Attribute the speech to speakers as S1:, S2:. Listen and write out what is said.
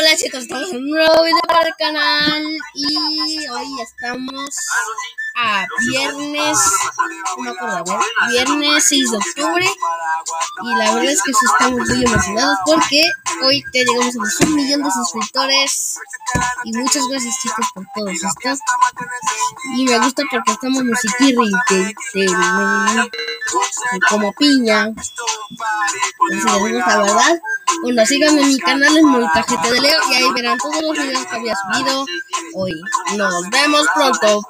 S1: Hola chicos, estamos en un nuevo video para el canal y hoy estamos a viernes, viernes 6 de octubre. Y la verdad es que estamos muy emocionados porque hoy ya llegamos a los un millón de suscriptores. Y muchas gracias chicos por todo esto. Y me gusta porque estamos musiquirri como piña, les gusta, ¿verdad? Bueno, síganme en mi canal, es Molcajete de Leo, y ahí verán todos los videos que había subido hoy. Nos vemos pronto.